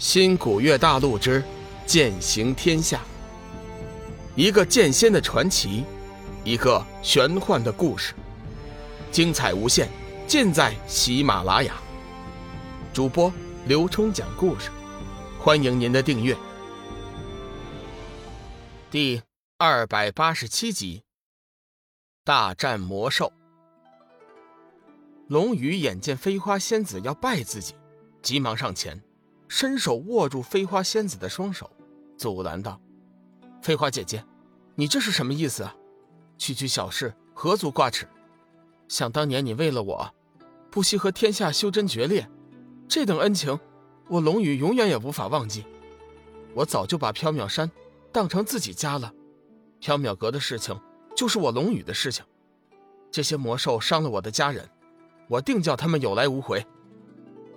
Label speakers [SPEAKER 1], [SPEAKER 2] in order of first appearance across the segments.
[SPEAKER 1] 新古月大陆之剑行天下，一个剑仙的传奇，一个玄幻的故事，精彩无限，尽在喜马拉雅。主播刘冲讲故事，欢迎您的订阅。第二百八十七集，大战魔兽。龙宇眼见飞花仙子要拜自己，急忙上前。伸手握住飞花仙子的双手，阻拦道：“飞花姐姐，你这是什么意思啊？区区小事，何足挂齿？想当年你为了我，不惜和天下修真决裂，这等恩情，我龙宇永远也无法忘记。我早就把缥缈山当成自己家了，缥缈阁的事情就是我龙宇的事情。这些魔兽伤了我的家人，我定叫他们有来无回。”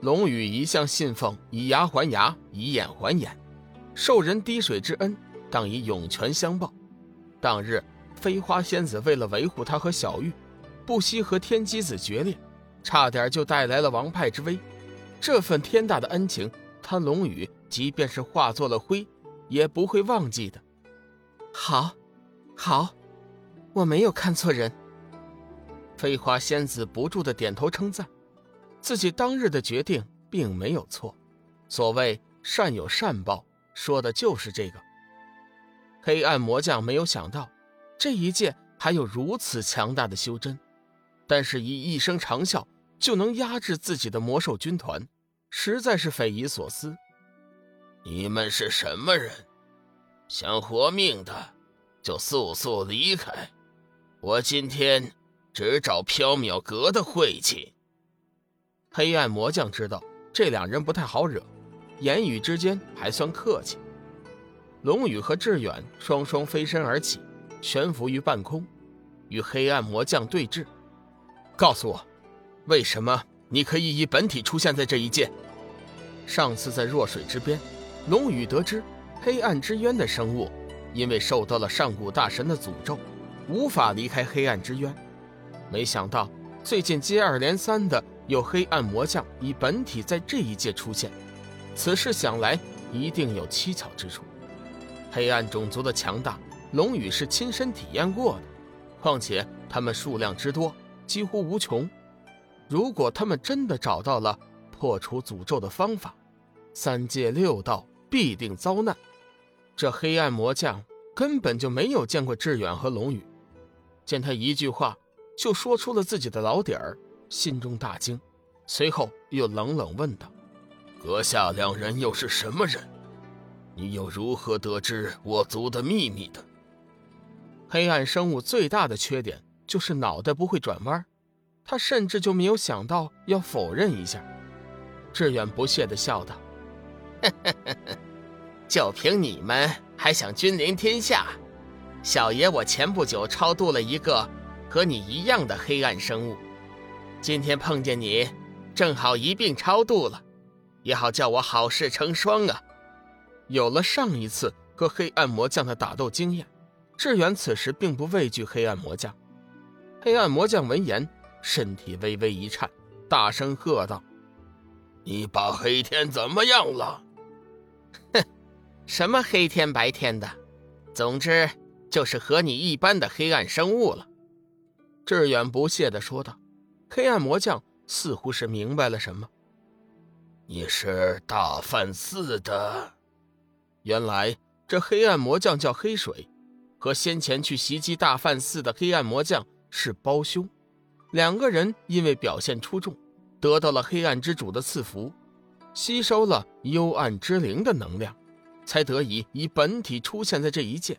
[SPEAKER 1] 龙宇一向信奉以牙还牙，以眼还眼，受人滴水之恩，当以涌泉相报。当日飞花仙子为了维护他和小玉，不惜和天机子决裂，差点就带来了王派之危。这份天大的恩情，他龙宇即便是化作了灰，也不会忘记的。
[SPEAKER 2] 好，好，我没有看错人。
[SPEAKER 1] 飞花仙子不住的点头称赞。自己当日的决定并没有错，所谓善有善报，说的就是这个。黑暗魔将没有想到，这一剑还有如此强大的修真，但是以一声长啸就能压制自己的魔兽军团，实在是匪夷所思。
[SPEAKER 3] 你们是什么人？想活命的，就速速离开！我今天只找缥缈阁的晦气。
[SPEAKER 1] 黑暗魔将知道这两人不太好惹，言语之间还算客气。龙宇和志远双双飞身而起，悬浮于半空，与黑暗魔将对峙。告诉我，为什么你可以以本体出现在这一界？上次在弱水之边，龙宇得知黑暗之渊的生物因为受到了上古大神的诅咒，无法离开黑暗之渊。没想到最近接二连三的。有黑暗魔将以本体在这一界出现，此事想来一定有蹊跷之处。黑暗种族的强大，龙宇是亲身体验过的。况且他们数量之多，几乎无穷。如果他们真的找到了破除诅咒的方法，三界六道必定遭难。这黑暗魔将根本就没有见过志远和龙宇，见他一句话就说出了自己的老底儿。心中大惊，随后又冷冷问道：“
[SPEAKER 3] 阁下两人又是什么人？你又如何得知我族的秘密的？”
[SPEAKER 1] 黑暗生物最大的缺点就是脑袋不会转弯，他甚至就没有想到要否认一下。志远不屑地笑道：“
[SPEAKER 2] 就凭你们还想君临天下？小爷我前不久超度了一个和你一样的黑暗生物。”今天碰见你，正好一并超度了，也好叫我好事成双啊！
[SPEAKER 1] 有了上一次和黑暗魔将的打斗经验，志远此时并不畏惧黑暗魔将。黑暗魔将闻言，身体微微一颤，大声喝道：“
[SPEAKER 3] 你把黑天怎么样了？”“
[SPEAKER 2] 哼，什么黑天白天的，总之就是和你一般的黑暗生物了。”
[SPEAKER 1] 志远不屑地说道。黑暗魔将似乎是明白了什么，
[SPEAKER 3] 你是大梵寺的。
[SPEAKER 1] 原来这黑暗魔将叫黑水，和先前去袭击大梵寺的黑暗魔将是胞兄。两个人因为表现出众，得到了黑暗之主的赐福，吸收了幽暗之灵的能量，才得以以本体出现在这一界。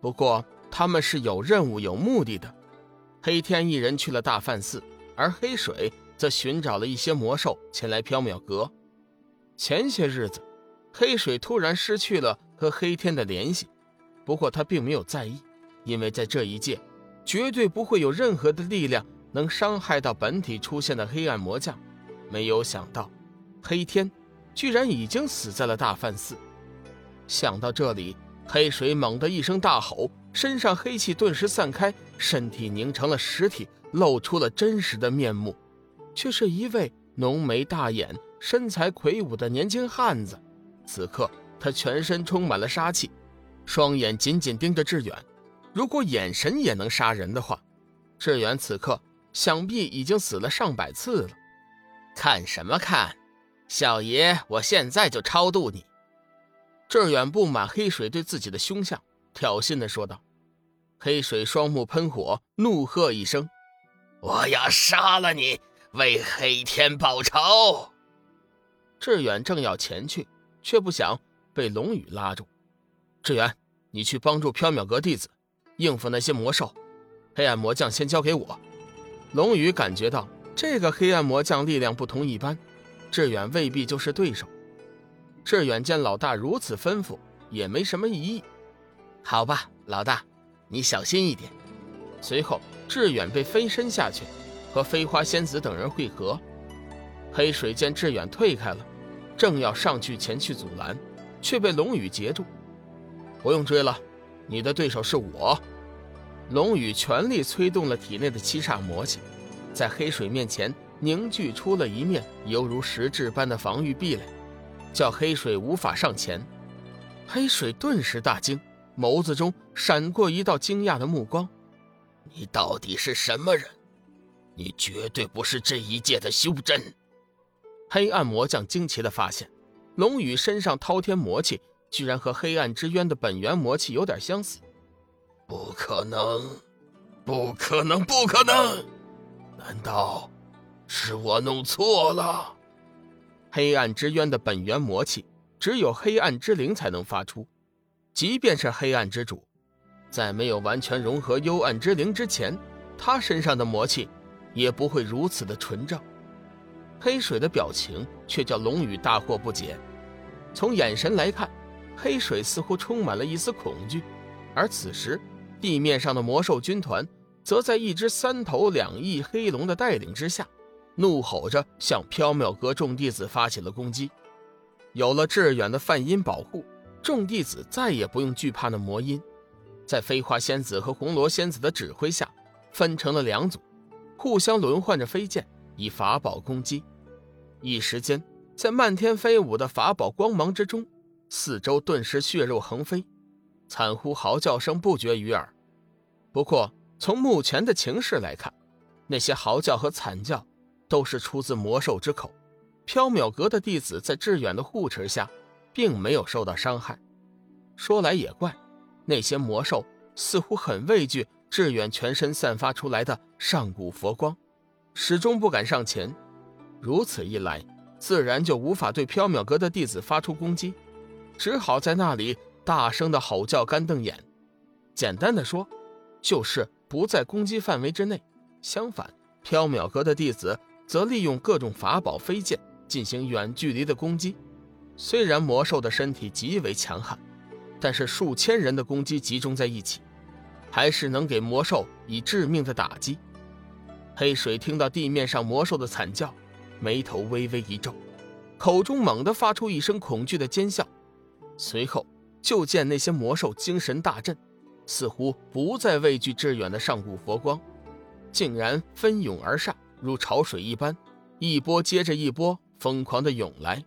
[SPEAKER 1] 不过他们是有任务、有目的的。黑天一人去了大梵寺。而黑水则寻找了一些魔兽前来缥缈阁。前些日子，黑水突然失去了和黑天的联系，不过他并没有在意，因为在这一界，绝对不会有任何的力量能伤害到本体出现的黑暗魔将。没有想到，黑天居然已经死在了大梵寺。想到这里，黑水猛地一声大吼，身上黑气顿时散开，身体凝成了实体。露出了真实的面目，却是一位浓眉大眼、身材魁梧的年轻汉子。此刻他全身充满了杀气，双眼紧紧盯着志远。如果眼神也能杀人的话，志远此刻想必已经死了上百次了。
[SPEAKER 2] 看什么看，小爷我现在就超度你！
[SPEAKER 1] 志远不满黑水对自己的凶相，挑衅地说道。黑水双目喷火，怒喝一声：“
[SPEAKER 3] 我要杀了你，为黑天报仇！”
[SPEAKER 1] 志远正要前去，却不想被龙宇拉住。志远，你去帮助缥缈阁弟子应付那些魔兽，黑暗魔将先交给我。龙宇感觉到这个黑暗魔将力量不同一般，志远未必就是对手。志远见老大如此吩咐，也没什么异议。
[SPEAKER 2] 好吧，老大。你小心一点。
[SPEAKER 1] 随后，志远被飞身下去，和飞花仙子等人会合。黑水见志远退开了，正要上去前去阻拦，却被龙宇截住。不用追了，你的对手是我。龙宇全力催动了体内的七煞魔气，在黑水面前凝聚出了一面犹如实质般的防御壁垒，叫黑水无法上前。黑水顿时大惊。眸子中闪过一道惊讶的目光：“
[SPEAKER 3] 你到底是什么人？你绝对不是这一界的修真。”
[SPEAKER 1] 黑暗魔将惊奇的发现，龙宇身上滔天魔气居然和黑暗之渊的本源魔气有点相似。
[SPEAKER 3] 不可能，不可能，不可能！难道是我弄错了？
[SPEAKER 1] 黑暗之渊的本源魔气只有黑暗之灵才能发出。即便是黑暗之主，在没有完全融合幽暗之灵之前，他身上的魔气也不会如此的纯正。黑水的表情却叫龙宇大惑不解。从眼神来看，黑水似乎充满了一丝恐惧。而此时，地面上的魔兽军团则在一只三头两翼黑龙的带领之下，怒吼着向缥缈阁众弟子发起了攻击。有了致远的梵音保护。众弟子再也不用惧怕那魔音，在飞花仙子和红罗仙子的指挥下，分成了两组，互相轮换着飞剑，以法宝攻击。一时间，在漫天飞舞的法宝光芒之中，四周顿时血肉横飞，惨呼嚎叫声不绝于耳。不过，从目前的情势来看，那些嚎叫和惨叫都是出自魔兽之口。缥缈阁的弟子在致远的护持下。并没有受到伤害。说来也怪，那些魔兽似乎很畏惧志远全身散发出来的上古佛光，始终不敢上前。如此一来，自然就无法对缥缈阁的弟子发出攻击，只好在那里大声的吼叫、干瞪眼。简单的说，就是不在攻击范围之内。相反，缥缈阁的弟子则利用各种法宝、飞剑进行远距离的攻击。虽然魔兽的身体极为强悍，但是数千人的攻击集中在一起，还是能给魔兽以致命的打击。黑水听到地面上魔兽的惨叫，眉头微微一皱，口中猛地发出一声恐惧的尖笑，随后就见那些魔兽精神大振，似乎不再畏惧致远的上古佛光，竟然蜂拥而上，如潮水一般，一波接着一波疯狂的涌来。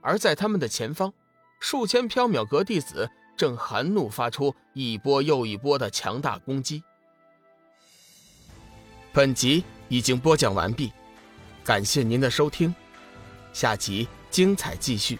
[SPEAKER 1] 而在他们的前方，数千缥缈阁弟子正含怒发出一波又一波的强大攻击。本集已经播讲完毕，感谢您的收听，下集精彩继续。